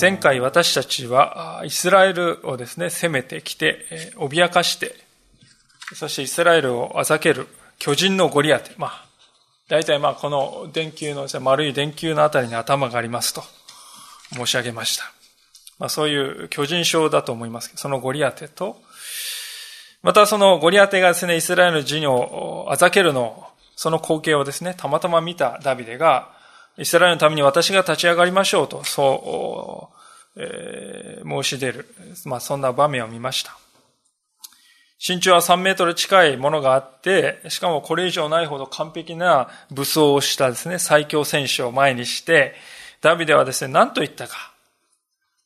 前回私たちはイスラエルをですね、攻めてきて、脅かして、そしてイスラエルをあざける巨人のゴリアテ。まあ、大体まあこの電球の、丸い電球のあたりに頭がありますと申し上げました。まあそういう巨人症だと思いますけど、そのゴリアテと、またそのゴリアテがですね、イスラエルの陣をあざけるのその光景をですね、たまたま見たダビデが、イスラエルのために私が立ち上がりましょうと、そう、えー、申し出る。まあ、そんな場面を見ました。身長は3メートル近いものがあって、しかもこれ以上ないほど完璧な武装をしたですね、最強戦士を前にして、ダビデはですね、何と言ったか。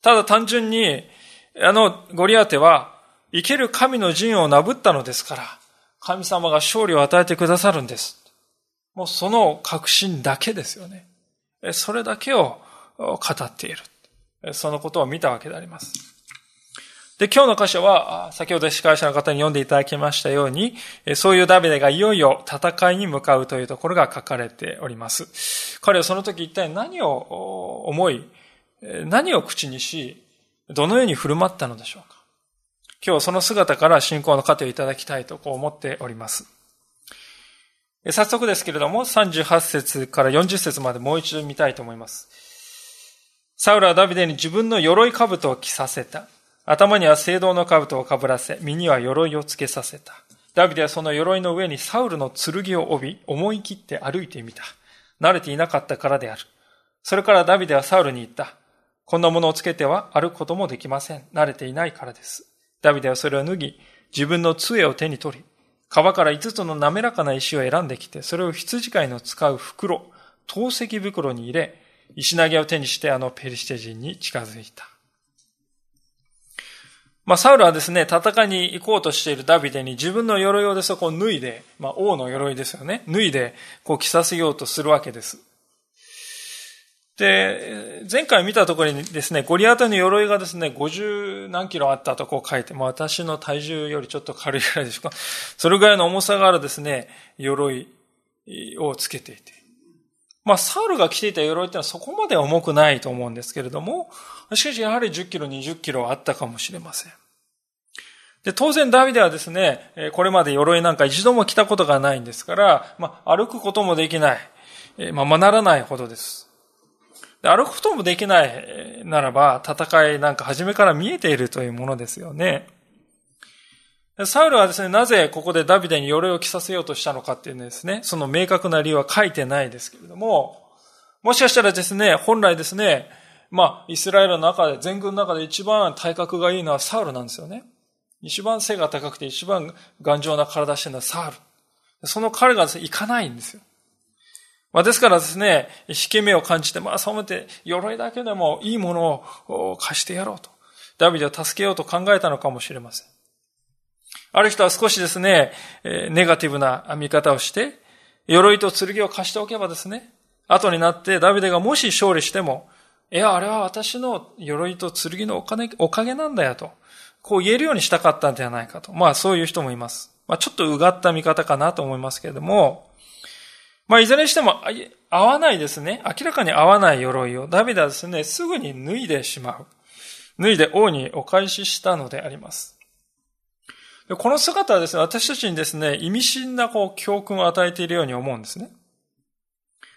ただ単純に、あのゴリアテは、生ける神の陣をなぶったのですから、神様が勝利を与えてくださるんです。もうその確信だけですよね。それだけを語っている。そのことを見たわけであります。で、今日の箇所は、先ほど司会者の方に読んでいただきましたように、そういうダビデがいよいよ戦いに向かうというところが書かれております。彼はその時一体何を思い、何を口にし、どのように振る舞ったのでしょうか。今日その姿から信仰の糧をいただきたいとこう思っております。早速ですけれども、38節から40節までもう一度見たいと思います。サウルはダビデに自分の鎧兜を着させた。頭には聖堂の兜をかぶらせ、身には鎧をつけさせた。ダビデはその鎧の上にサウルの剣を帯び、思い切って歩いてみた。慣れていなかったからである。それからダビデはサウルに言った。こんなものをつけては歩くこともできません。慣れていないからです。ダビデはそれを脱ぎ、自分の杖を手に取り、川から5つの滑らかな石を選んできて、それを羊飼いの使う袋、透石袋に入れ、石投げを手にしてあのペリシテ人に近づいた。まあ、サウルはですね、戦いに行こうとしているダビデに自分の鎧をでそこを脱いで、まあ、王の鎧ですよね。脱いで、こう着させようとするわけです。で、前回見たところにですね、ゴリアテの鎧がですね、50何キロあったとこう書いて、まあ私の体重よりちょっと軽いぐらいでしょうか。それぐらいの重さがあるですね、鎧をつけていて。まあサウルが着ていた鎧ってのはそこまで重くないと思うんですけれども、しかしやはり10キロ、20キロあったかもしれません。で、当然ダビデはですね、これまで鎧なんか一度も着たことがないんですから、まあ歩くこともできない、まあまならないほどです。歩くこともできないならば、戦いなんか初めから見えているというものですよね。サウルはですね、なぜここでダビデに鎧を着させようとしたのかっていうのですね、その明確な理由は書いてないですけれども、もしかしたらですね、本来ですね、まあ、イスラエルの中で、全軍の中で一番体格がいいのはサウルなんですよね。一番背が高くて一番頑丈な体してるのはサウル。その彼がですね、行かないんですよ。まあ、ですからですね、引け目を感じて、まあ、そう思って、鎧だけでもいいものを貸してやろうと。ダビデを助けようと考えたのかもしれません。ある人は少しですね、ネガティブな見方をして、鎧と剣を貸しておけばですね、後になってダビデがもし勝利しても、いや、あれは私の鎧と剣のお金おかげなんだよと、こう言えるようにしたかったんではないかと。まあそういう人もいます。まあちょっとうがった見方かなと思いますけれども、まあ、いずれにしても、合わないですね。明らかに合わない鎧を、ダビデはですね、すぐに脱いでしまう。脱いで王にお返ししたのであります。この姿はですね、私たちにですね、意味深なこう教訓を与えているように思うんですね。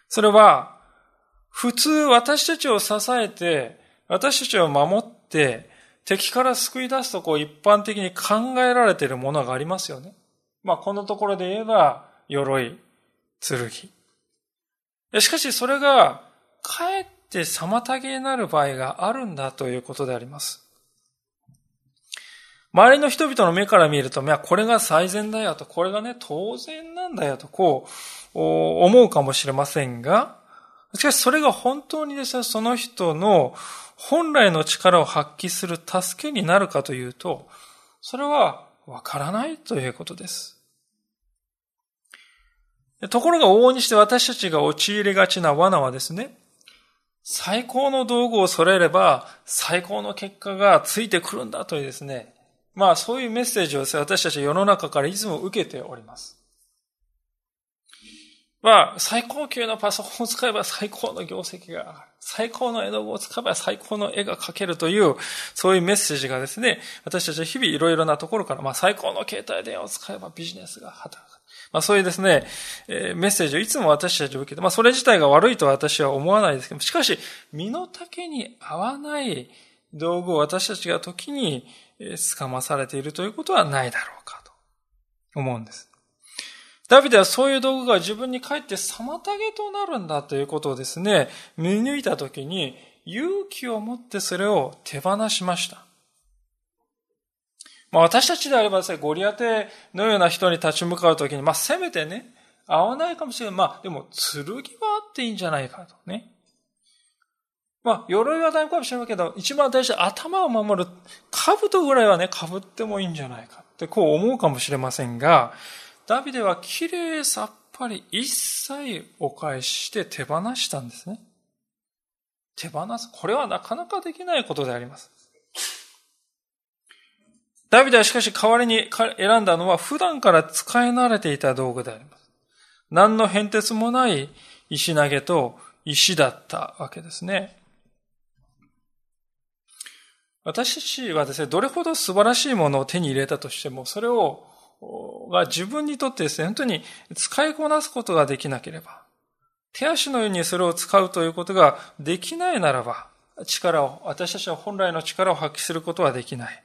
それは、普通私たちを支えて、私たちを守って、敵から救い出すとこう一般的に考えられているものがありますよね。まあこのところで言えば、鎧、剣。しかしそれが、かえって妨げになる場合があるんだということであります。周りの人々の目から見ると、これが最善だよと、これがね、当然なんだよと、こう、思うかもしれませんが、しかしそれが本当にですね、その人の本来の力を発揮する助けになるかというと、それはわからないということです。ところが往々にして私たちが陥りがちな罠はですね、最高の道具を揃えれば最高の結果がついてくるんだというですね、まあそういうメッセージを私たちは世の中からいつも受けております。まあ、最高級のパソコンを使えば最高の業績が上がる。最高の絵の具を使えば最高の絵が描けるという、そういうメッセージがですね、私たちは日々いろいろなところから、まあ最高の携帯電話を使えばビジネスが働く。まあそういうですね、え、メッセージをいつも私たちは受けて、まあそれ自体が悪いとは私は思わないですけどしかし、身の丈に合わない道具を私たちが時に掴まされているということはないだろうかと思うんです。ダビデはそういう道具が自分に帰って妨げとなるんだということをですね、見抜いたときに勇気を持ってそれを手放しました。まあ私たちであればですね、ゴリアテのような人に立ち向かうときに、まあせめてね、合わないかもしれない。まあでも剣はあっていいんじゃないかとね。まあ、鎧は大丈夫かもしれないけど、一番大事な頭を守る、兜ぐらいはね、被ってもいいんじゃないかってこう思うかもしれませんが、ダビデは綺麗さっぱり一切お返しして手放したんですね。手放す。これはなかなかできないことであります。ダビデはしかし代わりに選んだのは普段から使い慣れていた道具であります。何の変哲もない石投げと石だったわけですね。私たちはですね、どれほど素晴らしいものを手に入れたとしても、それを、が自分にとってですね、本当に使いこなすことができなければ、手足のようにそれを使うということができないならば、力を、私たちは本来の力を発揮することはできない。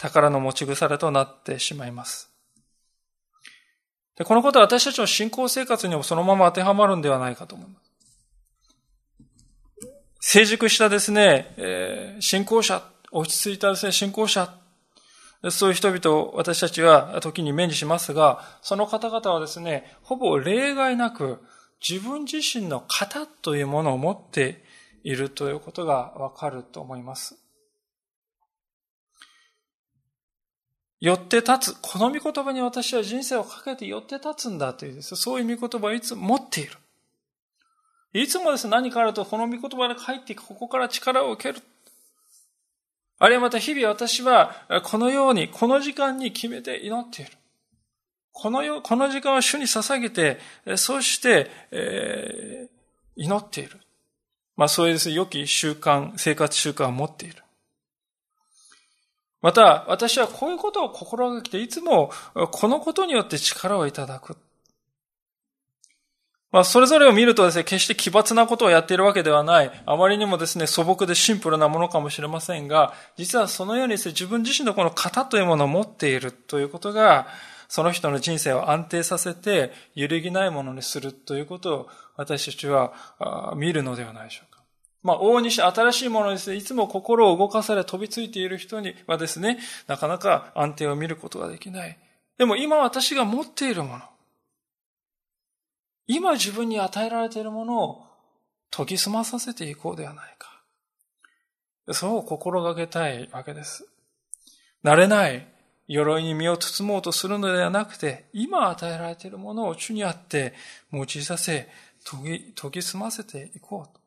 宝の持ち腐れとなってしまいます。でこのことは私たちの信仰生活にもそのまま当てはまるんではないかと思います。成熟したですね、えー、信仰者、落ち着いたですね、信仰者、そういう人々を私たちは時に目にしますが、その方々はですね、ほぼ例外なく自分自身の型というものを持っているということがわかると思います。寄って立つ。この御言葉に私は人生をかけて寄って立つんだというです、そういう御言葉をいつも持っている。いつもですね、何かあるとこの御言葉で帰っていく、ここから力を受ける。あるいはまた日々私はこのように、この時間に決めて祈っている。このよ、この時間を主に捧げて、そして、えー、祈っている。まあそういうですね、良き習慣、生活習慣を持っている。また、私はこういうことを心がけて、いつもこのことによって力をいただく。まあ、それぞれを見るとですね、決して奇抜なことをやっているわけではない。あまりにもですね、素朴でシンプルなものかもしれませんが、実はそのようにですね、自分自身のこの型というものを持っているということが、その人の人生を安定させて、揺るぎないものにするということを、私たちは見るのではないでしょう。まあ、往々にして新しいものですね、いつも心を動かされ飛びついている人にはですね、なかなか安定を見ることができない。でも今私が持っているもの、今自分に与えられているものを研ぎ澄まさせていこうではないか。そう心がけたいわけです。慣れない鎧に身を包もうとするのではなくて、今与えられているものを主にあって用いさせ、研ぎ、研ぎ澄ませていこうと。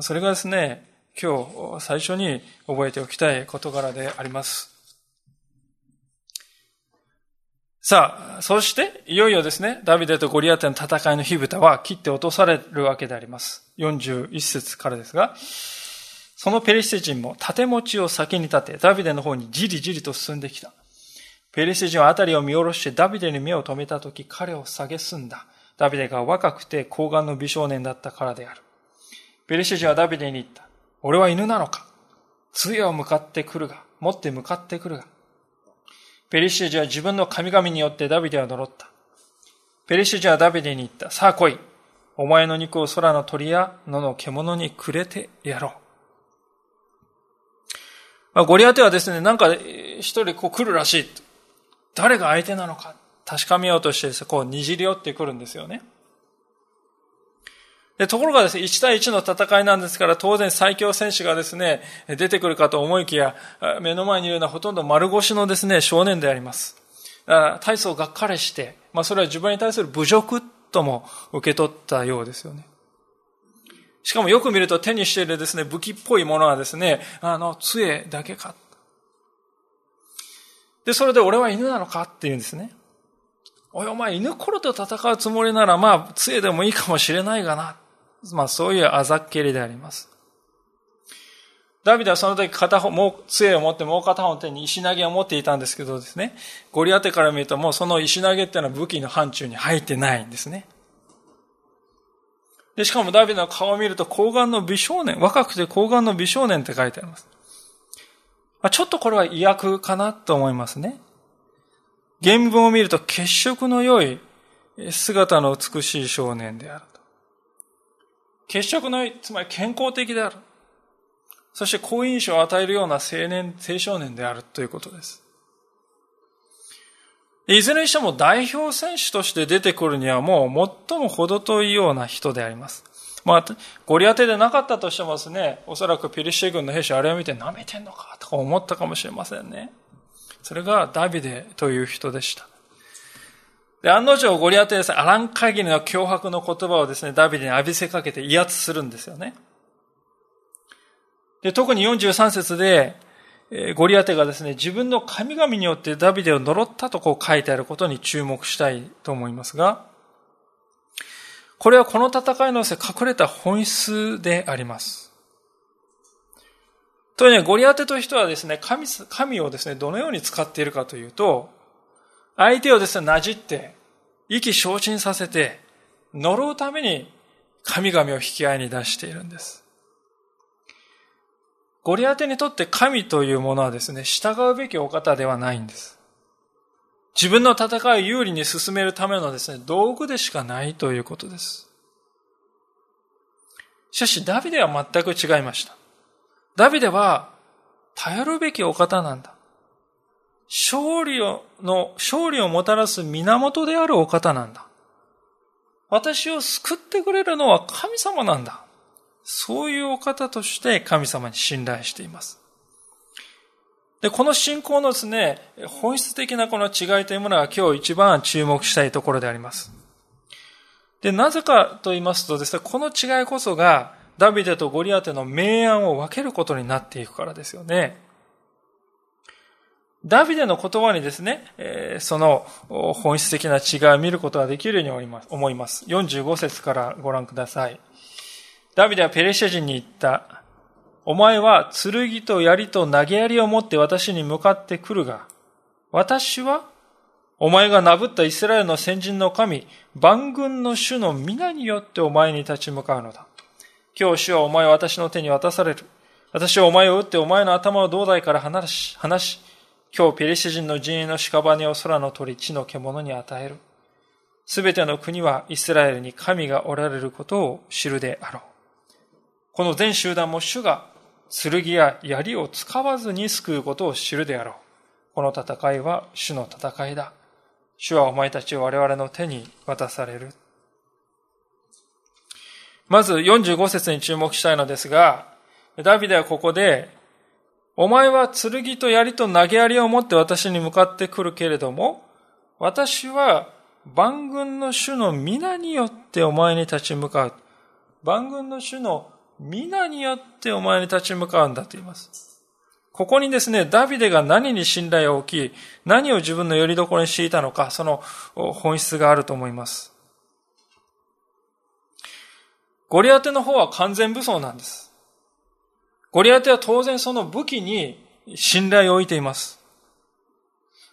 それがですね、今日最初に覚えておきたい事柄であります。さあ、そして、いよいよですね、ダビデとゴリアテの戦いの火蓋は切って落とされるわけであります。41節からですが、そのペリシテ人も盾持ちを先に立て、ダビデの方にじりじりと進んできた。ペリシテ人は辺りを見下ろしてダビデに目を留めたとき、彼を蔑んだ。ダビデが若くて高顔の美少年だったからである。ペリシテ人はダビデに言った。俺は犬なのか？杖を向かってくるが、持って向かってくるが。ペリシテ人は自分の神々によってダビデは呪った。ペリシテ人はダビデに言った。さあ来い。お前の肉を空の鳥や野の獣にくれてやろう。まあ、ゴリアテはですね、なんか一人こう来るらしい。誰が相手なのか確かめようとしてこうにじり寄ってくるんですよね。で、ところがですね、1対1の戦いなんですから、当然最強戦士がですね、出てくるかと思いきや、目の前にいるのはほとんど丸腰のですね、少年であります。大層がっかりして、まあそれは自分に対する侮辱とも受け取ったようですよね。しかもよく見ると手にしているですね、武器っぽいものはですね、あの、杖だけか。で、それで俺は犬なのかって言うんですね。おいお前犬頃と戦うつもりならまあ杖でもいいかもしれないがな。まあそういうあざっけりであります。ダビデはその時片方、もう杖を持ってもう片方の手に石投げを持っていたんですけどですね、ゴリアテから見るともうその石投げっていうのは武器の範疇に入ってないんですね。で、しかもダビデの顔を見ると高顔の美少年、若くて高顔の美少年って書いてあります。まあ、ちょっとこれは威訳かなと思いますね。原文を見ると血色の良い姿の美しい少年であると。血色の良い、つまり健康的である。そして好印象を与えるような青年、青少年であるということです。いずれにしても代表選手として出てくるにはもう最も程遠いような人であります。まあ、ゴリアテでなかったとしてもですね、おそらくピリシテ軍の兵士あれを見て舐めてんのかとか思ったかもしれませんね。それがダビデという人でした。で、案の定ゴリアテですね、アラン限りの脅迫の言葉をですね、ダビデに浴びせかけて威圧するんですよね。で、特に43節で、ゴリアテがですね、自分の神々によってダビデを呪ったとこう書いてあることに注目したいと思いますが、これはこの戦いのせ隠れた本質であります。というね、ゴリアテという人はですね、神、神をですね、どのように使っているかというと、相手をですね、なじって、意気消沈させて、呪うために神々を引き合いに出しているんです。ゴリアテにとって神というものはですね、従うべきお方ではないんです。自分の戦いを有利に進めるためのですね、道具でしかないということです。しかし、ダビデは全く違いました。ダビデは、頼るべきお方なんだ。勝利を、の、勝利をもたらす源であるお方なんだ。私を救ってくれるのは神様なんだ。そういうお方として神様に信頼しています。で、この信仰のですね、本質的なこの違いというものが今日一番注目したいところであります。で、なぜかと言いますとですね、この違いこそがダビデとゴリアテの明暗を分けることになっていくからですよね。ダビデの言葉にですね、その本質的な違いを見ることができるように思います。45節からご覧ください。ダビデはペレシャ人に言った。お前は剣と槍と投げ槍を持って私に向かってくるが、私はお前がなぶったイスラエルの先人の神、万軍の主の皆によってお前に立ち向かうのだ。今日主はお前を私の手に渡される。私はお前を撃ってお前の頭を胴台から離し、離し、今日ペリシ人の陣営の屍を空の鳥、地の獣に与える。すべての国はイスラエルに神がおられることを知るであろう。この全集団も主が剣や槍を使わずに救うことを知るであろう。この戦いは主の戦いだ。主はお前たちを我々の手に渡される。まず45節に注目したいのですが、ダビデはここで、お前は剣と槍と投げ槍を持って私に向かってくるけれども、私は万軍の主の皆によってお前に立ち向かう。万軍の主の皆によってお前に立ち向かうんだと言います。ここにですね、ダビデが何に信頼を置き、何を自分の拠り所にしていたのか、その本質があると思います。ゴリアテの方は完全武装なんです。ゴリアテは当然その武器に信頼を置いています。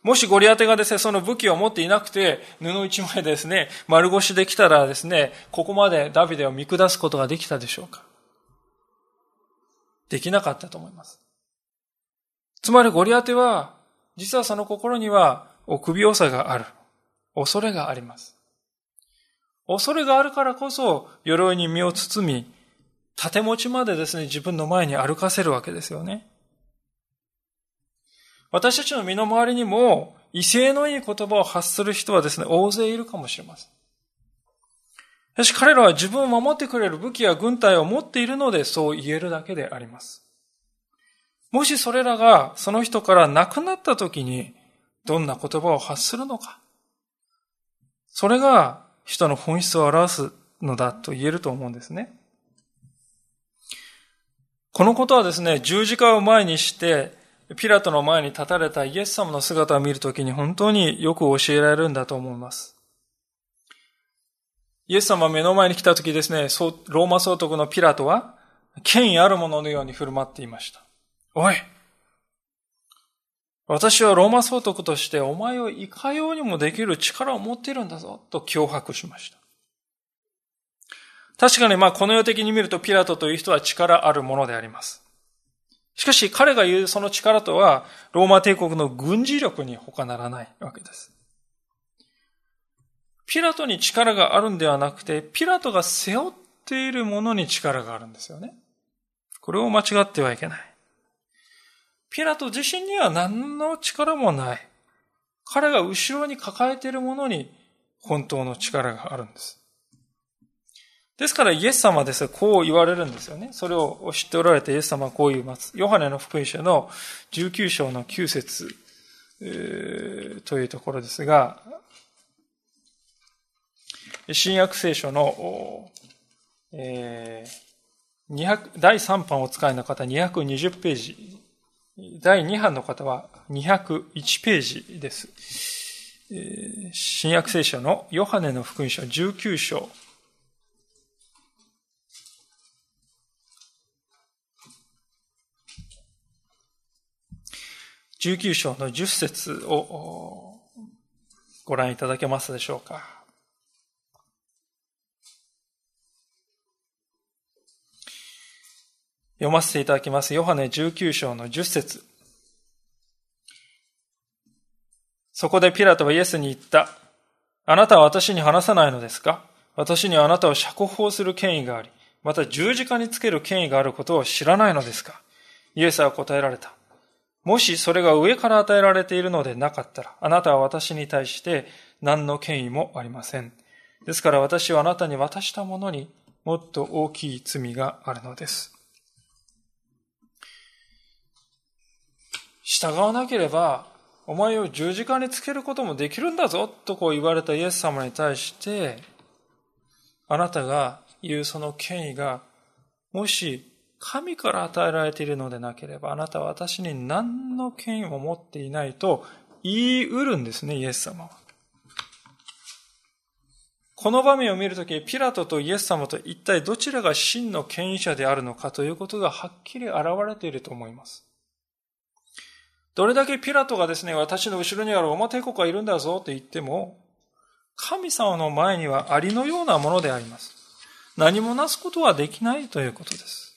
もしゴリアテがですね、その武器を持っていなくて、布一枚でですね、丸腰できたらですね、ここまでダビデを見下すことができたでしょうかできなかったと思います。つまりゴリアテは、実はその心には臆病さがある。恐れがあります。恐れがあるからこそ、鎧に身を包み、盾持ちまでですね、自分の前に歩かせるわけですよね。私たちの身の回りにも、威勢のいい言葉を発する人はですね、大勢いるかもしれません。しかし彼らは自分を守ってくれる武器や軍隊を持っているのでそう言えるだけであります。もしそれらがその人から亡くなった時にどんな言葉を発するのか。それが人の本質を表すのだと言えると思うんですね。このことはですね、十字架を前にして、ピラトの前に立たれたイエス様の姿を見るときに本当によく教えられるんだと思います。イエス様目の前に来たときですね、ローマ総督のピラトは、権威ある者のように振る舞っていました。おい私はローマ総督としてお前をいかようにもできる力を持っているんだぞ、と脅迫しました。確かにまあこの世的に見るとピラトという人は力あるものであります。しかし彼が言うその力とはローマ帝国の軍事力に他ならないわけです。ピラトに力があるんではなくて、ピラトが背負っているものに力があるんですよね。これを間違ってはいけない。ピラト自身には何の力もない。彼が後ろに抱えているものに本当の力があるんです。ですからイエス様ですこう言われるんですよね。それを知っておられてイエス様はこう言います。ヨハネの福音書の19章の9節、えー、というところですが、新約聖書の、えー、第3版お使いの方220ページ第2版の方は201ページです。新約聖書のヨハネの福音書19章。19章の10節をご覧いただけますでしょうか。読ませていただきます。ヨハネ19章の10節そこでピラトはイエスに言った。あなたは私に話さないのですか？私にはあなたを釈放する権威があり、また十字架につける権威があることを知らないのですか？イエスは答えられた。もしそれが上から与えられているのでなかったら、あなたは私に対して何の権威もありません。ですから私はあなたに渡したものにもっと大きい罪があるのです。従わなければ、お前を十字架につけることもできるんだぞ、とこう言われたイエス様に対して、あなたが言うその権威が、もし神から与えられているのでなければ、あなたは私に何の権威も持っていないと言い得るんですね、イエス様は。この場面を見るとき、ピラトとイエス様と一体どちらが真の権威者であるのかということがはっきり現れていると思います。どれだけピラトがですね、私の後ろにあるロマ帝国がいるんだぞと言っても、神様の前にはありのようなものであります。何もなすことはできないということです。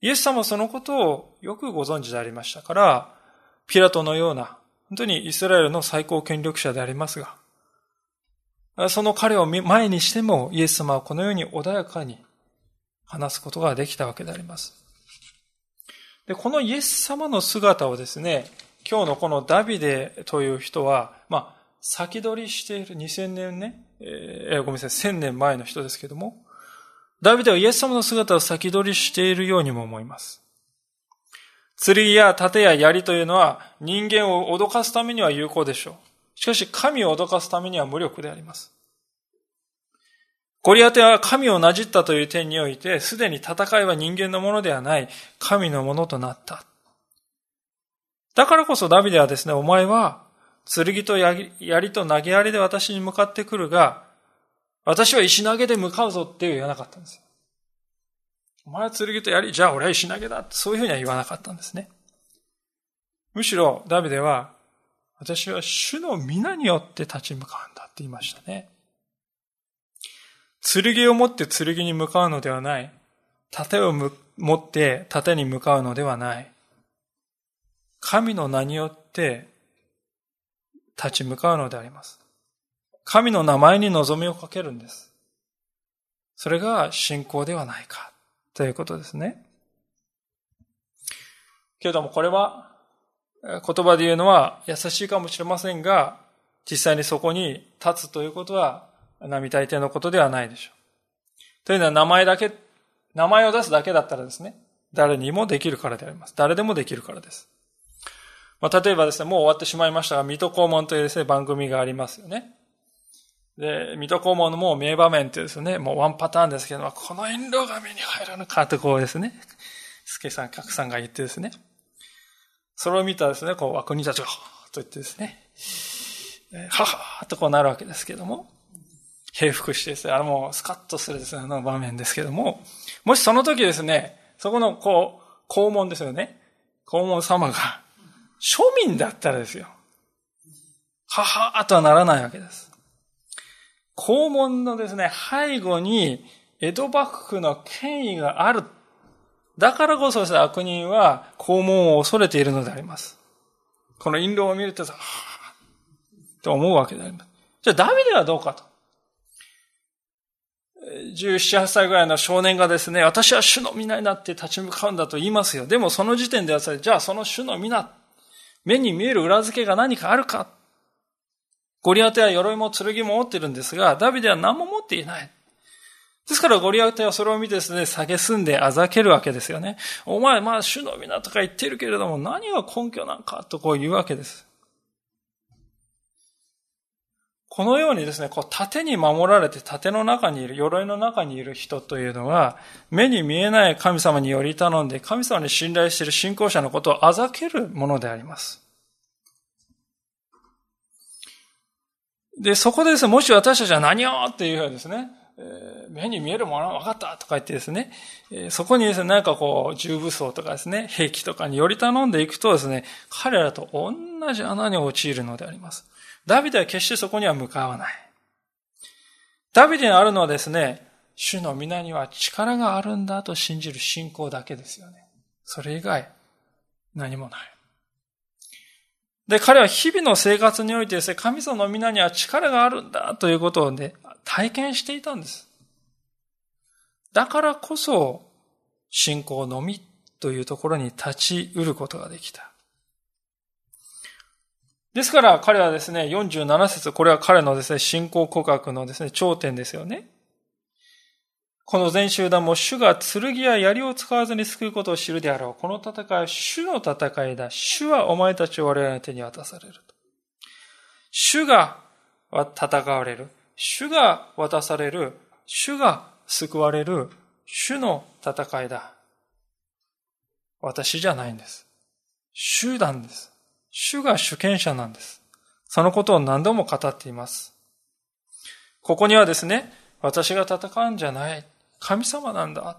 イエス様はそのことをよくご存知でありましたから、ピラトのような、本当にイスラエルの最高権力者でありますが、その彼を前にしてもイエス様はこのように穏やかに話すことができたわけであります。で、このイエス様の姿をですね、今日のこのダビデという人は、まあ、先取りしている2000年ね、えー、ごめんなさい、1000年前の人ですけども、ダビデはイエス様の姿を先取りしているようにも思います。剣や盾や槍というのは人間を脅かすためには有効でしょう。しかし神を脅かすためには無力であります。ゴリアテは神をなじったという点において、すでに戦いは人間のものではない、神のものとなった。だからこそダビデはですね、お前は、剣と槍と投げ槍で私に向かってくるが、私は石投げで向かうぞって言わなかったんですよ。お前は剣と槍、じゃあ俺は石投げだって。そういうふうには言わなかったんですね。むしろ、ダビデは、私は主の皆によって立ち向かうんだって言いましたね。剣を持って剣に向かうのではない。盾を持って盾に向かうのではない。神の名によって立ち向かうのであります。神の名前に望みをかけるんです。それが信仰ではないかということですね。けれどもこれは言葉で言うのは優しいかもしれませんが、実際にそこに立つということは並大抵のことではないでしょう。というのは名前だけ、名前を出すだけだったらですね、誰にもできるからであります。誰でもできるからです。まあ、例えばですね、もう終わってしまいましたが、水戸黄門というですね、番組がありますよね。で、水戸黄門のもう名場面ってですね、もうワンパターンですけども、この印籠が目に入らぬかとこうですね、助さん、格さんが言ってですね、それを見たですね、こう、悪人たちが、と言ってですね、ははーとこうなるわけですけども、平服してですね、あのもうスカッとするですね、あの場面ですけども、もしその時ですね、そこのこう、肛門ですよね。肛門様が、庶民だったらですよ。ははーとはならないわけです。肛門のですね、背後に江戸幕府の権威がある。だからこそ悪人は肛門を恐れているのであります。この印籠を見るとさ、はぁ、と思うわけであります。じゃあダビデはどうかと。17、8歳ぐらいの少年がですね、私は主の皆になって立ち向かうんだと言いますよ。でもその時点ではじゃあその主の皆、目に見える裏付けが何かあるかゴリアテは鎧も剣も持ってるんですが、ダビデは何も持っていない。ですからゴリアテはそれを見てですね、蔑んであざけるわけですよね。お前、まあ主の皆とか言ってるけれども、何が根拠なんかとこう言うわけです。このようにですね、こう盾に守られて盾の中にいる、鎧の中にいる人というのは、目に見えない神様により頼んで、神様に信頼している信仰者のことをあざけるものであります。で、そこでですね、もし私たちは何をっていうふうにですね、目に見えるものは分かったとか言ってですね、そこにですね、なんかこう、重武装とかですね、兵器とかにより頼んでいくとですね、彼らと同じ穴に陥るのであります。ダビデは決してそこには向かわない。ダビデにあるのはですね、主の皆には力があるんだと信じる信仰だけですよね。それ以外、何もない。で、彼は日々の生活においてですね、神様の皆には力があるんだということをね、体験していたんです。だからこそ、信仰のみというところに立ち得ることができた。ですから彼はですね、47節、これは彼のですね、信仰告白のですね、頂点ですよね。この全集団も主が剣や槍を使わずに救うことを知るであろう。この戦いは主の戦いだ。主はお前たちを我々の手に渡される。主が戦われる。主が渡される。主が救われる。主の戦いだ。私じゃないんです。主なんです。主が主権者なんです。そのことを何度も語っています。ここにはですね、私が戦うんじゃない。神様なんだ。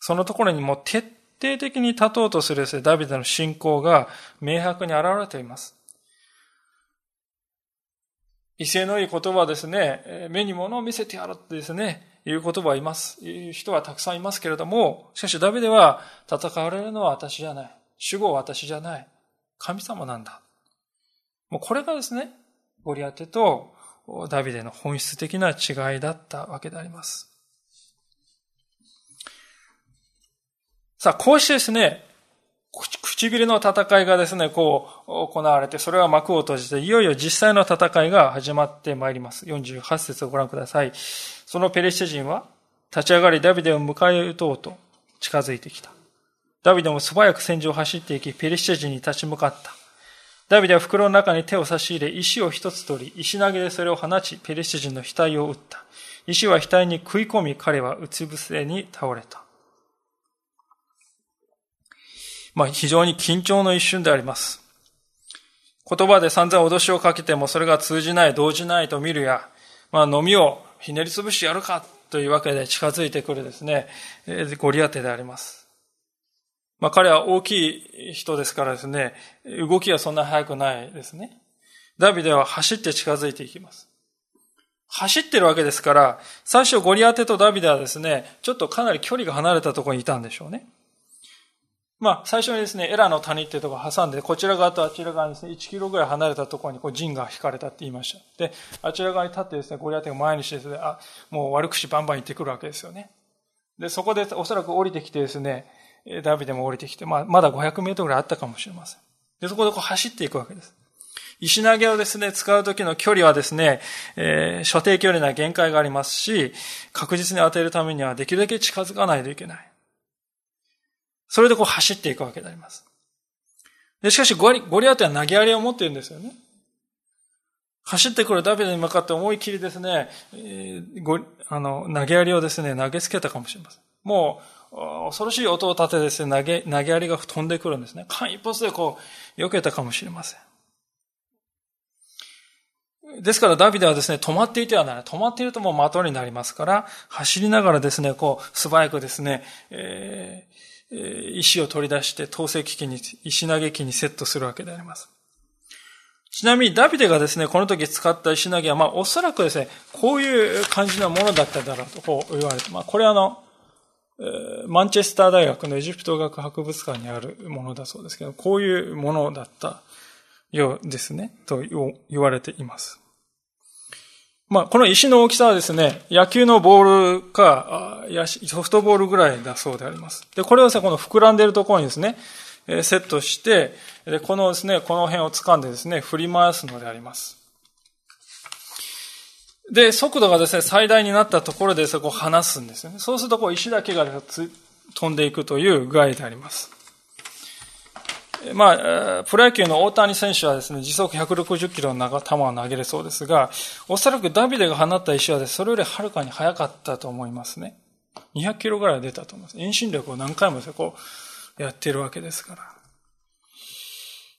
そのところにもう徹底的に立とうとするですね、ダビデの信仰が明白に現れています。威勢のいい言葉ですね、目に物を見せてやるってですね、いう言葉はいます。いう人はたくさんいますけれども、しかしダビデは戦われるのは私じゃない。主語は私じゃない。神様なんだ。もうこれがですね、ゴリアテとダビデの本質的な違いだったわけであります。さあ、こうしてですね、唇の戦いがですね、こう行われて、それは幕を閉じて、いよいよ実際の戦いが始まってまいります。48節をご覧ください。そのペレシテ人は、立ち上がりダビデを迎え撃とうと近づいてきた。ダビデも素早く戦場を走っていき、ペレシテ人に立ち向かった。ダビデは袋の中に手を差し入れ、石を一つ取り、石投げでそれを放ち、ペレシテ人の額を打った。石は額に食い込み、彼はうつ伏せに倒れた。まあ、非常に緊張の一瞬であります。言葉で散々脅しをかけてもそれが通じない、動じないと見るや、まあ、飲みをひねり潰しやるかというわけで近づいてくるですね、ゴリアテであります。まあ、彼は大きい人ですからですね、動きはそんな速くないですね。ダビデは走って近づいていきます。走ってるわけですから、最初ゴリアテとダビデはですね、ちょっとかなり距離が離れたところにいたんでしょうね。まあ、最初にですね、エラの谷っていうところを挟んで、こちら側とあちら側にですね、1キロぐらい離れたところにこう陣が引かれたって言いました。で、あちら側に立ってですね、ゴリアテが前にしてですね、あ、もう悪口バンバン言ってくるわけですよね。で、そこでおそらく降りてきてですね、ダビデも降りてきて、まあ、まだ500メートルぐらいあったかもしれません。で、そこでこう走っていくわけです。石投げをですね、使う時の距離はですね、えー、所定距離な限界がありますし、確実に当てるためにはできるだけ近づかないといけない。それでこう走っていくわけであります。でしかしゴリ、ゴリアテは投げやりを持っているんですよね。走ってくるダビデに向かって思い切りですね、えー、ごあの、投げやりをですね、投げつけたかもしれません。もう、恐ろしい音を立てですね、投げ、投げやりが飛んでくるんですね。間一髪でこう、避けたかもしれません。ですからダビデはですね、止まっていてはならない。止まっているともう的になりますから、走りながらですね、こう、素早くですね、えー、石を取り出して統制機に、石投げ機にセットするわけであります。ちなみにダビデがですね、この時使った石投げは、まあおそらくですね、こういう感じのものだっただろうとこう言われて、まあこれあの、マンチェスター大学のエジプト学博物館にあるものだそうですけど、こういうものだったようですね、と言われています。まあ、この石の大きさはですね、野球のボールか、ソフトボールぐらいだそうであります。で、これをですね、この膨らんでいるところにですね、セットして、で、このですね、この辺を掴んでですね、振り回すのであります。で、速度がですね、最大になったところでそこを離すんですよね。そうすると、こう、石だけが飛んでいくという具合であります。まあ、プロ野球の大谷選手はですね、時速160キロの球を投げれそうですが、おそらくダビデが放った石はです、それよりはるかに速かったと思いますね。200キロぐらい出たと思います。遠心力を何回もこう、やってるわけですから。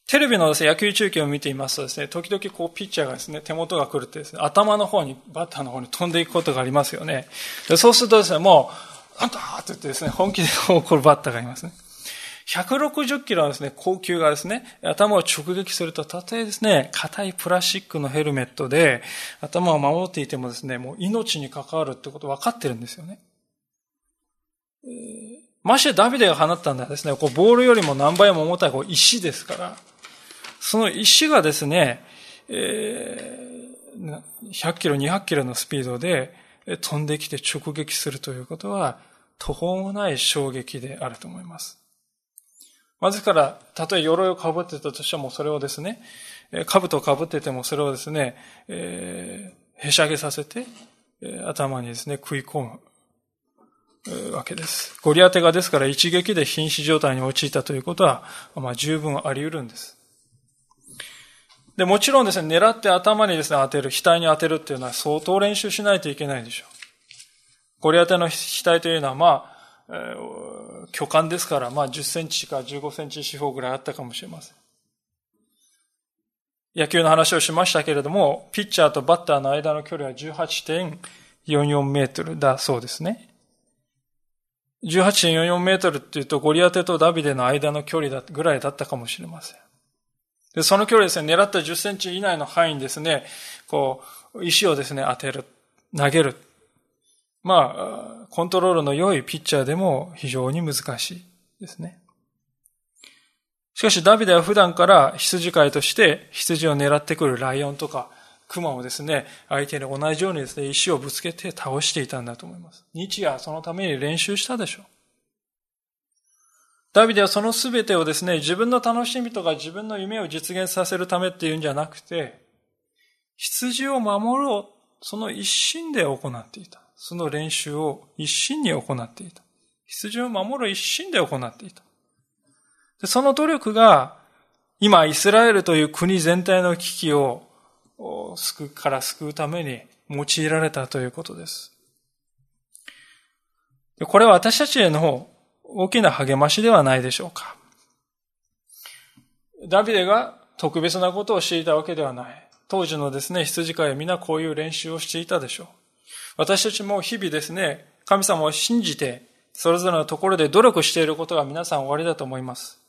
テレビのです、ね、野球中継を見ていますとですね、時々こうピッチャーがですね、手元が来るってですね、頭の方に、バッターの方に飛んでいくことがありますよね。でそうするとですね、もう、あんたって言ってですね、本気でこう怒るバッターがいますね。160キロのですね、高級がですね、頭を直撃すると、たとえですね、硬いプラスチックのヘルメットで頭を守っていてもですね、もう命に関わるってこと分かってるんですよね。え、ましてダビデが放ったんだですね、こうボールよりも何倍も重たいこう石ですから、その石がですね、えー、100キロ、200キロのスピードで飛んできて直撃するということは、途方もない衝撃であると思います。まずから、たとえ鎧を被ってたとしても、それをですね、兜を被ってても、それをですね、えー、へしゃげさせて、え頭にですね、食い込む。わけです。ゴリアテがですから一撃で瀕死状態に陥ったということは、まあ十分あり得るんです。で、もちろんですね、狙って頭にですね、当てる、額に当てるっていうのは相当練習しないといけないでしょう。ゴリアテの額というのは、まあ、巨漢ですから、まあ10センチか15センチ四方ぐらいあったかもしれません。野球の話をしましたけれども、ピッチャーとバッターの間の距離は18.44メートルだそうですね。18.44メートルっていうと、ゴリアテとダビデの間の距離だぐらいだったかもしれません。で、その距離ですね、狙った10センチ以内の範囲にですね、こう、石をですね、当てる、投げる。まあ、コントロールの良いピッチャーでも非常に難しいですね。しかしダビデは普段から羊飼いとして羊を狙ってくるライオンとか熊をですね、相手に同じようにですね、石をぶつけて倒していたんだと思います。日夜そのために練習したでしょう。ダビデはその全てをですね、自分の楽しみとか自分の夢を実現させるためっていうんじゃなくて、羊を守ろう、その一心で行っていた。その練習を一心に行っていた。羊を守る一心で行っていた。でその努力が、今、イスラエルという国全体の危機を救うから救うために用いられたということです。これは私たちへの大きな励ましではないでしょうか。ダビデが特別なことをしていたわけではない。当時のですね、羊飼いは皆こういう練習をしていたでしょう。私たちも日々ですね、神様を信じて、それぞれのところで努力していることが皆さん終わりだと思います。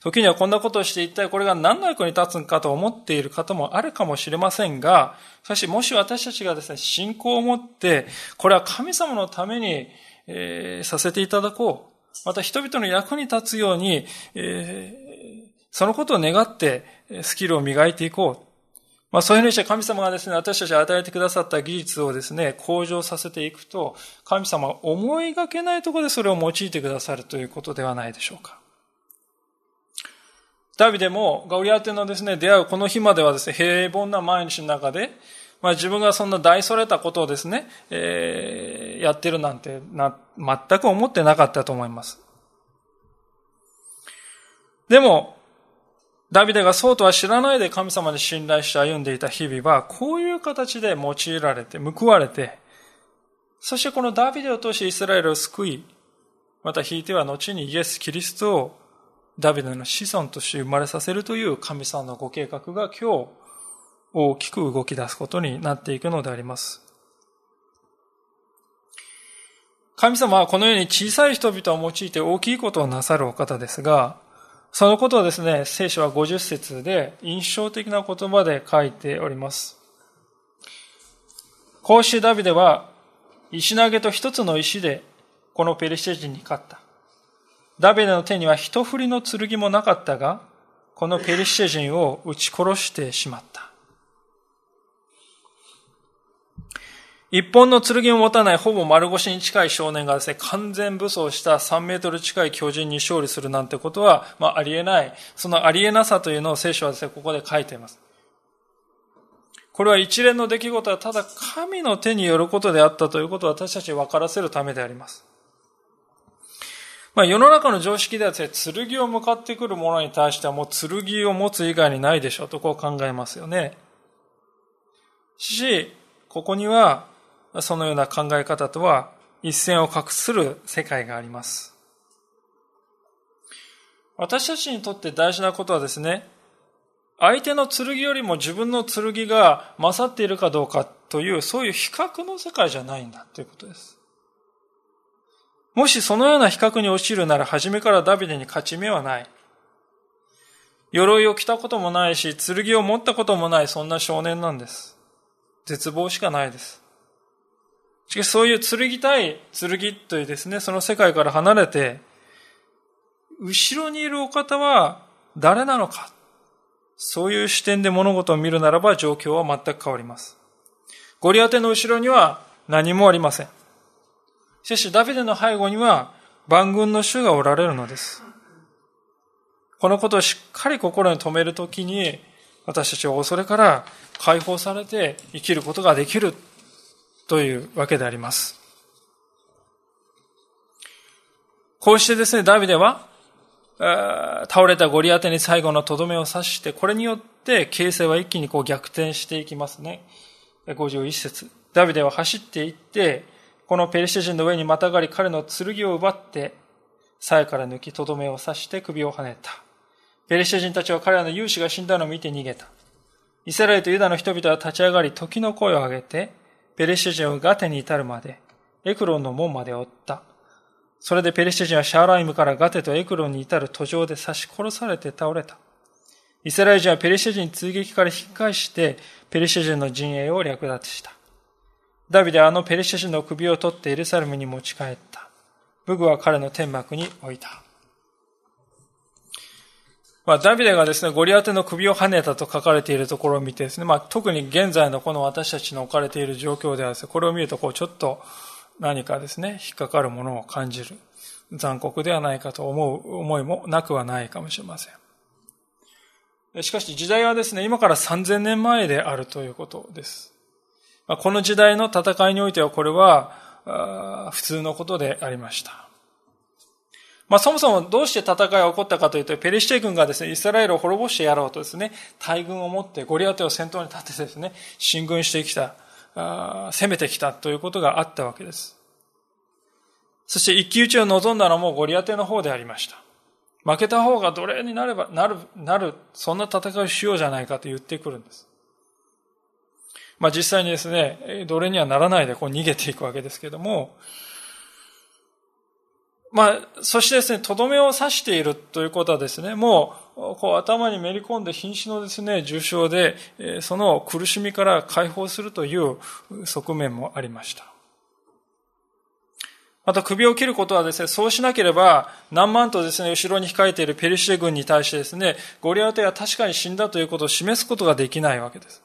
時にはこんなことをして一体これが何の役に立つんかと思っている方もあるかもしれませんが、しかしもし私たちがですね、信仰を持って、これは神様のために、えー、させていただこう。また人々の役に立つように、えー、そのことを願ってスキルを磨いていこう。まあそういうふうにして神様がですね、私たちに与えてくださった技術をですね、向上させていくと、神様は思いがけないところでそれを用いてくださるということではないでしょうか。ダビデもガウリアテのですね、出会うこの日まではですね、平凡な毎日の中で、まあ自分がそんな大それたことをですね、えー、やってるなんてな、全く思ってなかったと思います。でも、ダビデがそうとは知らないで神様に信頼して歩んでいた日々は、こういう形で用いられて、報われて、そしてこのダビデを通してイスラエルを救い、また引いては後にイエス・キリストをダビデの子孫として生まれさせるという神様のご計画が今日大きく動き出すことになっていくのであります。神様はこのように小さい人々を用いて大きいことをなさるお方ですが、そのことをですね、聖書は50節で印象的な言葉で書いております。こうしてダビデは石投げと一つの石でこのペリシテ人に勝った。ダビデの手には一振りの剣もなかったが、このペリシテ人を撃ち殺してしまった。一本の剣を持たないほぼ丸腰に近い少年がですね、完全武装した3メートル近い巨人に勝利するなんてことは、まあ、ありえない。そのありえなさというのを聖書はですね、ここで書いています。これは一連の出来事はただ神の手によることであったということを私たちに分からせるためであります。まあ、世の中の常識ではですね、剣を向かってくるものに対してはもう剣を持つ以外にないでしょうとこう考えますよね。し、ここには、そのような考え方とは一線を画する世界があります。私たちにとって大事なことはですね、相手の剣よりも自分の剣が勝っているかどうかという、そういう比較の世界じゃないんだということです。もしそのような比較に陥るなら初めからダビデに勝ち目はない。鎧を着たこともないし、剣を持ったこともないそんな少年なんです。絶望しかないです。しかしそういう剣対剣というですね、その世界から離れて、後ろにいるお方は誰なのか。そういう視点で物事を見るならば状況は全く変わります。ゴリアテの後ろには何もありません。しかし、ダビデの背後には万軍の主がおられるのです。このことをしっかり心に留めるときに、私たちは恐れから解放されて生きることができるというわけであります。こうしてですね、ダビデは、倒れたゴリアテに最後のとどめを刺して、これによって形勢は一気にこう逆転していきますね。51節ダビデは走っていって、このペリシテ人の上にまたがり彼の剣を奪って、鞘から抜きとどめを刺して首をはねた。ペリシテ人たちは彼らの勇士が死んだのを見て逃げた。イスラエルとユダの人々は立ち上がり時の声を上げて、ペリシテ人をガテに至るまで、エクロンの門まで追った。それでペリシテ人はシャーライムからガテとエクロンに至る途上で刺し殺されて倒れた。イスラエル人はペリシテ人追撃から引き返して、ペリシテ人の陣営を略奪した。ダビデはあのペリシテ人の首を取ってエルサレムに持ち帰った。武具は彼の天幕に置いた。まあ、ダビデがですね、ゴリアテの首を跳ねたと書かれているところを見てですね、まあ、特に現在のこの私たちの置かれている状況ではですね、これを見るとこうちょっと何かですね、引っかかるものを感じる。残酷ではないかと思う思いもなくはないかもしれません。しかし時代はですね、今から3000年前であるということです。この時代の戦いにおいてはこれは普通のことでありました。まあ、そもそもどうして戦いが起こったかというと、ペリシテ軍がですね、イスラエルを滅ぼしてやろうとですね、大軍を持ってゴリアテを先頭に立ててですね、進軍してきた、攻めてきたということがあったわけです。そして一騎打ちを望んだのもゴリアテの方でありました。負けた方が奴隷になれば、なる、なる、そんな戦いをしようじゃないかと言ってくるんです。まあ実際にですね、奴隷にはならないでこう逃げていくわけですけども、まあ、そしてですね、とどめを刺しているということはですね、もう、こう頭にめり込んで瀕死のですね、重傷で、その苦しみから解放するという側面もありました。また首を切ることはですね、そうしなければ、何万とですね、後ろに控えているペリシテ軍に対してですね、ゴリアテが確かに死んだということを示すことができないわけです。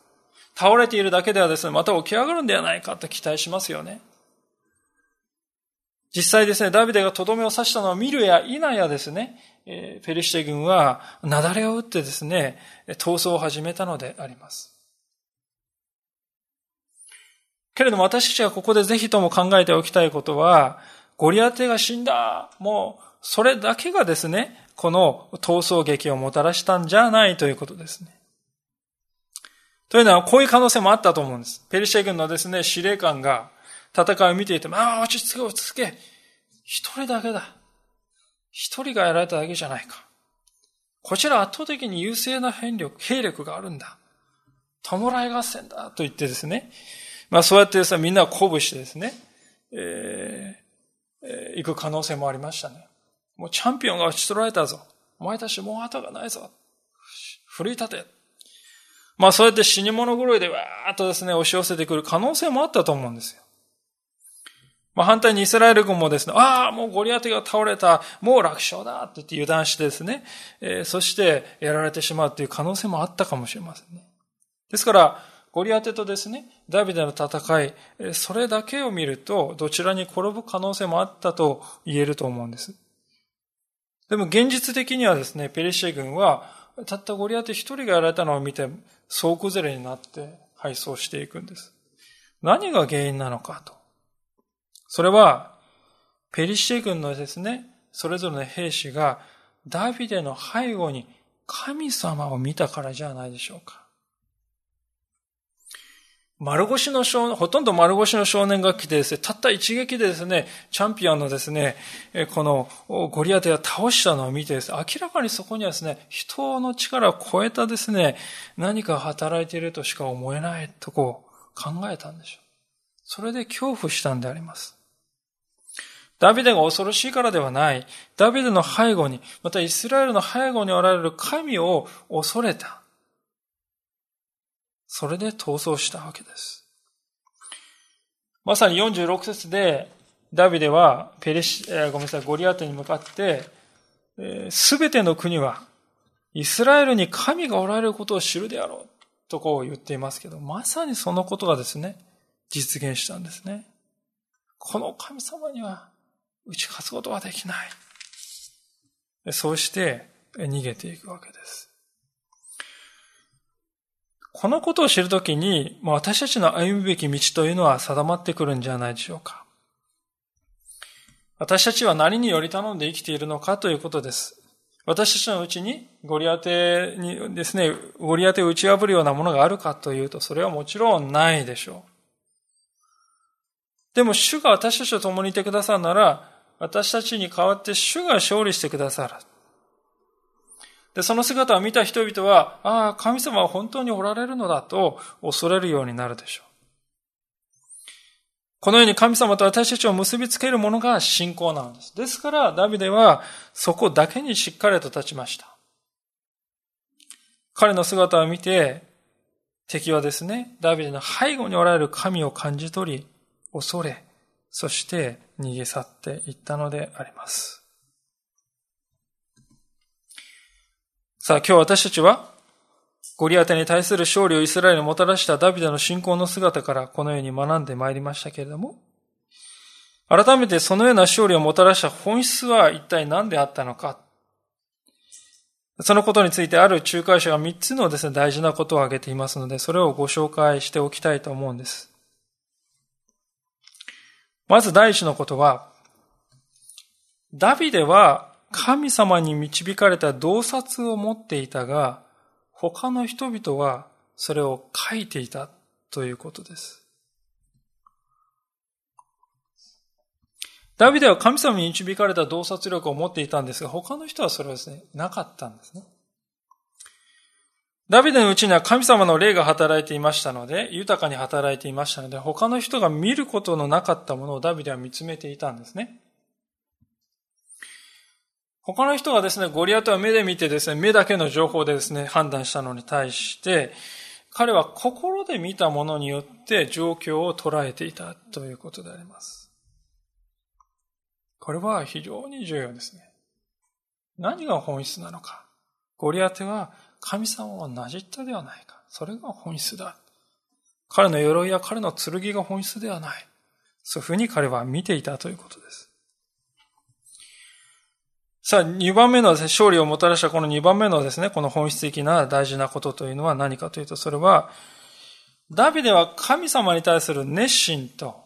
倒れているだけではですね、また起き上がるんではないかと期待しますよね。実際ですね、ダビデがとどめを刺したのを見るや否やですね、ペリシテ軍は雪崩を打ってですね、逃走を始めたのであります。けれども私たちがここでぜひとも考えておきたいことは、ゴリアテが死んだ。もう、それだけがですね、この逃走劇をもたらしたんじゃないということですね。というのは、こういう可能性もあったと思うんです。ペルシェ軍のですね、司令官が戦いを見ていても、ああ、落ち着け、落ち着け。一人だけだ。一人がやられただけじゃないか。こちら圧倒的に優勢な兵力、兵力があるんだ。弔い合戦だと言ってですね。まあそうやってですね、みんなを鼓舞してですね、えー、えー、行く可能性もありましたね。もうチャンピオンが打ち取られたぞ。お前たちもう後がないぞ。奮い立て。まあそうやって死に物狂いでわーっとですね、押し寄せてくる可能性もあったと思うんですよ。まあ反対にイスラエル軍もですね、ああ、もうゴリアテが倒れた、もう楽勝だって言って油断してですね、えー、そしてやられてしまうという可能性もあったかもしれませんね。ですから、ゴリアテとですね、ダビデの戦い、それだけを見ると、どちらに転ぶ可能性もあったと言えると思うんです。でも現実的にはですね、ペリシェ軍は、たったゴリアテ一人がやられたのを見て、総崩れになって敗走していくんです。何が原因なのかと。それは、ペリシェ軍のですね、それぞれの兵士が、ダビデの背後に神様を見たからじゃないでしょうか。丸腰の少年、ほとんど丸腰の少年が来てですね、たった一撃でですね、チャンピオンのですね、このゴリアテが倒したのを見てですね、明らかにそこにはですね、人の力を超えたですね、何か働いているとしか思えないとこう考えたんでしょう。それで恐怖したんであります。ダビデが恐ろしいからではない。ダビデの背後に、またイスラエルの背後におられる神を恐れた。それで逃走したわけです。まさに46節で、ダビデはペレシ、えー、ごめんなさい、ゴリアテに向かって、す、べ、ての国は、イスラエルに神がおられることを知るであろう、とこう言っていますけど、まさにそのことがですね、実現したんですね。この神様には打ち勝つことはできない。そうして逃げていくわけです。このことを知るときに、私たちの歩むべき道というのは定まってくるんじゃないでしょうか。私たちは何により頼んで生きているのかということです。私たちのうちにゴリアテにですね、ゴリアテを打ち破るようなものがあるかというと、それはもちろんないでしょう。でも主が私たちと共にいてくださるなら、私たちに代わって主が勝利してくださる。で、その姿を見た人々は、ああ、神様は本当におられるのだと恐れるようになるでしょう。このように神様と私たちを結びつけるものが信仰なんです。ですから、ダビデはそこだけにしっかりと立ちました。彼の姿を見て、敵はですね、ダビデの背後におられる神を感じ取り、恐れ、そして逃げ去っていったのであります。さあ今日私たちは、ゴリアテに対する勝利をイスラエルにもたらしたダビデの信仰の姿からこのように学んでまいりましたけれども、改めてそのような勝利をもたらした本質は一体何であったのか。そのことについてある仲介者が3つのですね、大事なことを挙げていますので、それをご紹介しておきたいと思うんです。まず第一のことは、ダビデは神様に導かれた洞察を持っていたが、他の人々はそれを書いていたということです。ダビデは神様に導かれた洞察力を持っていたんですが、他の人はそれはですね、なかったんですね。ダビデのうちには神様の霊が働いていましたので、豊かに働いていましたので、他の人が見ることのなかったものをダビデは見つめていたんですね。他の人がですね、ゴリアテは目で見てですね、目だけの情報でですね、判断したのに対して、彼は心で見たものによって状況を捉えていたということであります。これは非常に重要ですね。何が本質なのか。ゴリアテは神様をなじったではないか。それが本質だ。彼の鎧や彼の剣が本質ではない。そういうふうに彼は見ていたということです。さあ、2番目のね勝利をもたらしたこの2番目のですね、この本質的な大事なことというのは何かというと、それは、ダビデは神様に対する熱心と、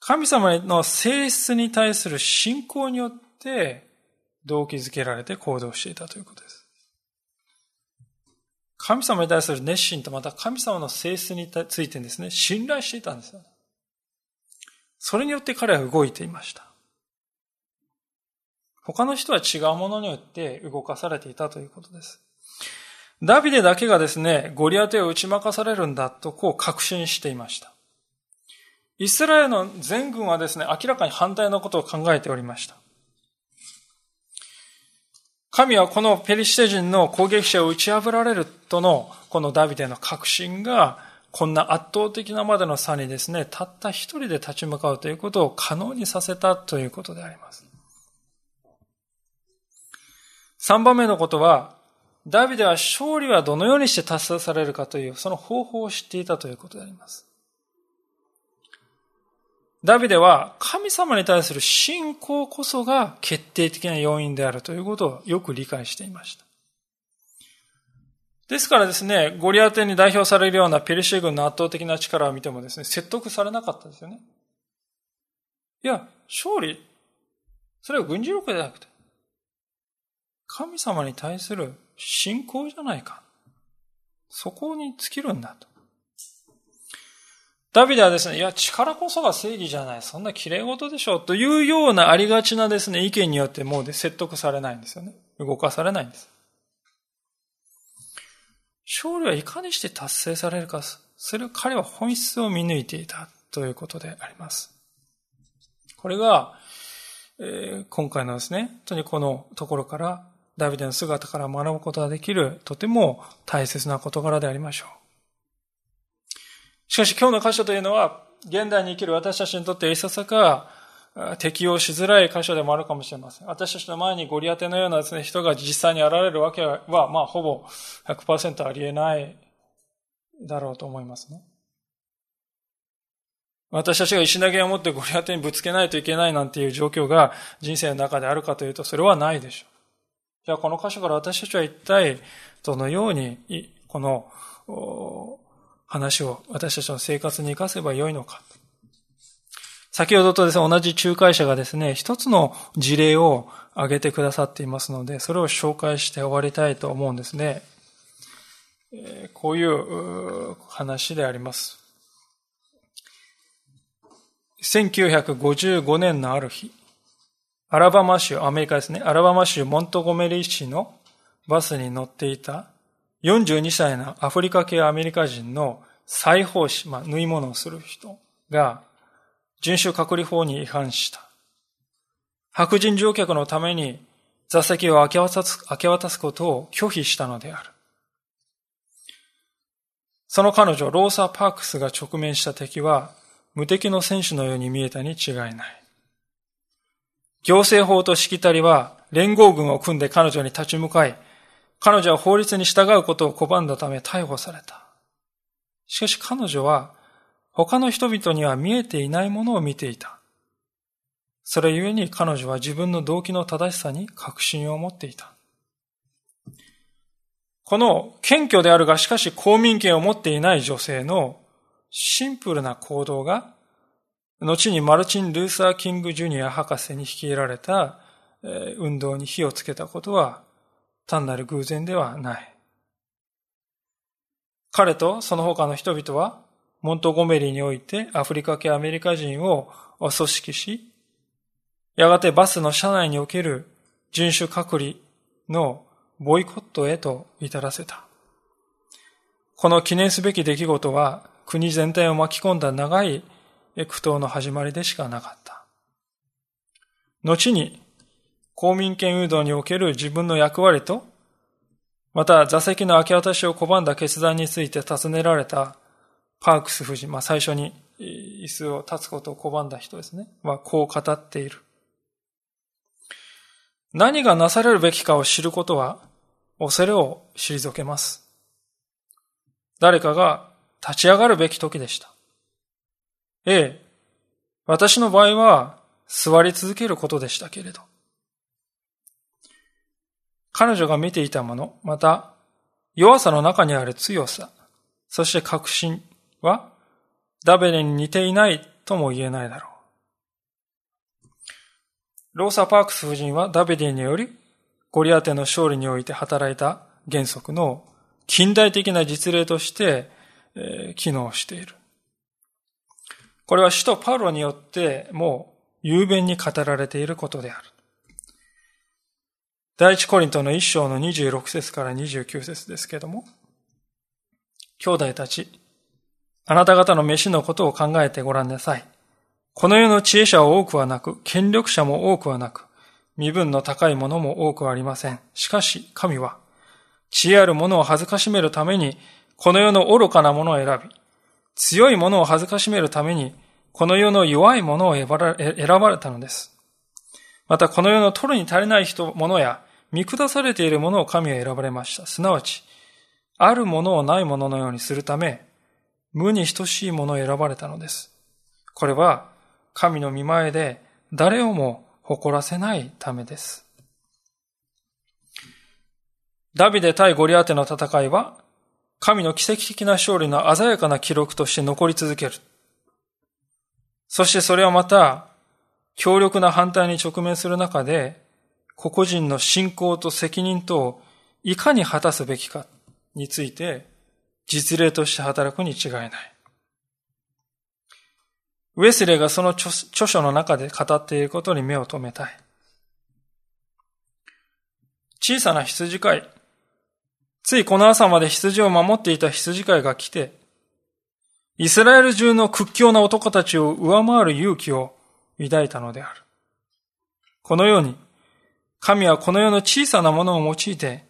神様の性質に対する信仰によって動機づけられて行動していたということです。神様に対する熱心とまた神様の性質についてですね、信頼していたんですよ。それによって彼は動いていました。他の人は違うものによって動かされていたということです。ダビデだけがですね、ゴリアテを打ち負かされるんだとこう確信していました。イスラエルの全軍はですね、明らかに反対のことを考えておりました。神はこのペリシテ人の攻撃者を打ち破られるとのこのダビデの確信がこんな圧倒的なまでの差にですね、たった一人で立ち向かうということを可能にさせたということであります。三番目のことは、ダビデは勝利はどのようにして達成されるかという、その方法を知っていたということであります。ダビデは神様に対する信仰こそが決定的な要因であるということをよく理解していました。ですからですね、ゴリアテに代表されるようなペルシェ軍の圧倒的な力を見てもですね、説得されなかったですよね。いや、勝利、それは軍事力ではなくて、神様に対する信仰じゃないか。そこに尽きるんだと。ダビデはですね、いや、力こそが正義じゃない。そんな綺麗事でしょう。というようなありがちなですね、意見によってもうね説得されないんですよね。動かされないんです。勝利はいかにして達成されるか、それを彼は本質を見抜いていたということであります。これが、えー、今回のですね、本当にこのところからダビデの姿から学ぶことができる、とても大切な事柄でありましょう。しかし今日の箇所というのは、現代に生きる私たちにとっていささか適用しづらい箇所でもあるかもしれません。私たちの前にゴリアテのようなですね、人が実際に現れるわけは、まあ、ほぼ100%ありえないだろうと思いますね。私たちが石投げを持ってゴリアテにぶつけないといけないなんていう状況が人生の中であるかというと、それはないでしょう。じゃあこの箇所から私たちは一体どのようにこの話を私たちの生活に活かせばよいのか。先ほどとですね、同じ仲介者がですね、一つの事例を挙げてくださっていますので、それを紹介して終わりたいと思うんですね。こういう話であります。1955年のある日、アラバマ州、アメリカですね、アラバマ州モントゴメリー市のバスに乗っていた42歳のアフリカ系アメリカ人の裁縫師、まあ、縫い物をする人が人種隔離法に違反した。白人乗客のために座席を明け渡す明け渡すことを拒否したのである。その彼女、ローサ・パークスが直面した敵は無敵の選手のように見えたに違いない。行政法としきたりは連合軍を組んで彼女に立ち向かい、彼女は法律に従うことを拒んだため逮捕された。しかし彼女は他の人々には見えていないものを見ていた。それゆえに彼女は自分の動機の正しさに確信を持っていた。この謙虚であるがしかし公民権を持っていない女性のシンプルな行動が後にマルチン・ルーサー・キング・ジュニア博士に率いられた運動に火をつけたことは単なる偶然ではない。彼とその他の人々はモントゴメリにおいてアフリカ系アメリカ人を組織し、やがてバスの車内における人種隔離のボイコットへと至らせた。この記念すべき出来事は国全体を巻き込んだ長い苦闘の始まりでしかなかった。後に、公民権運動における自分の役割と、また座席の明け渡しを拒んだ決断について尋ねられたパークス夫人、まあ最初に椅子を立つことを拒んだ人ですね。はこう語っている。何がなされるべきかを知ることは、恐れを退けます。誰かが立ち上がるべき時でした。ええ、私の場合は座り続けることでしたけれど。彼女が見ていたもの、また弱さの中にある強さ、そして確信はダベデに似ていないとも言えないだろう。ローサ・パークス夫人はダベデによりゴリアテの勝利において働いた原則の近代的な実例として、機能している。これは首都パウロによってもう雄弁に語られていることである。第一コリントの一章の26節から29節ですけれども、兄弟たち、あなた方の飯のことを考えてごらんなさい。この世の知恵者は多くはなく、権力者も多くはなく、身分の高いものも多くはありません。しかし、神は、知恵ある者を恥ずかしめるために、この世の愚かなものを選び、強いものを恥ずかしめるために、この世の弱いものを選ばれたのです。また、この世の取るに足りない人、ものや、見下されているものを神は選ばれました。すなわち、あるものをないもののようにするため、無に等しいものを選ばれたのです。これは、神の見前で誰をも誇らせないためです。ダビデ対ゴリアテの戦いは、神の奇跡的な勝利の鮮やかな記録として残り続ける。そしてそれはまた、強力な反対に直面する中で、個々人の信仰と責任といかに果たすべきかについて、実例として働くに違いない。ウェスレーがその著書の中で語っていることに目を留めたい。小さな羊飼い。ついこの朝まで羊を守っていた羊飼いが来て、イスラエル中の屈強な男たちを上回る勇気を抱いたのである。このように、神はこの世の小さなものを用いて、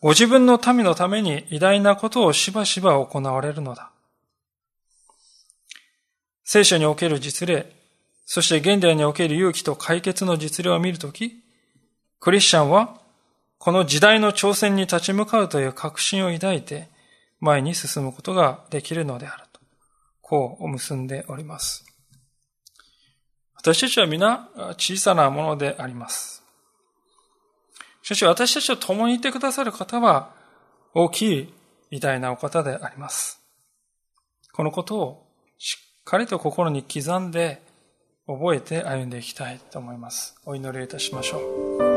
ご自分の民のために偉大なことをしばしば行われるのだ。聖書における実例、そして現代における勇気と解決の実例を見るとき、クリスチャンはこの時代の挑戦に立ち向かうという確信を抱いて前に進むことができるのであると、こう結んでおります。私たちは皆小さなものであります。しかし私たちと共にいてくださる方は大きい偉大なお方であります。このことをしっかりと心に刻んで覚えて歩んでいきたいと思います。お祈りいたしましょう。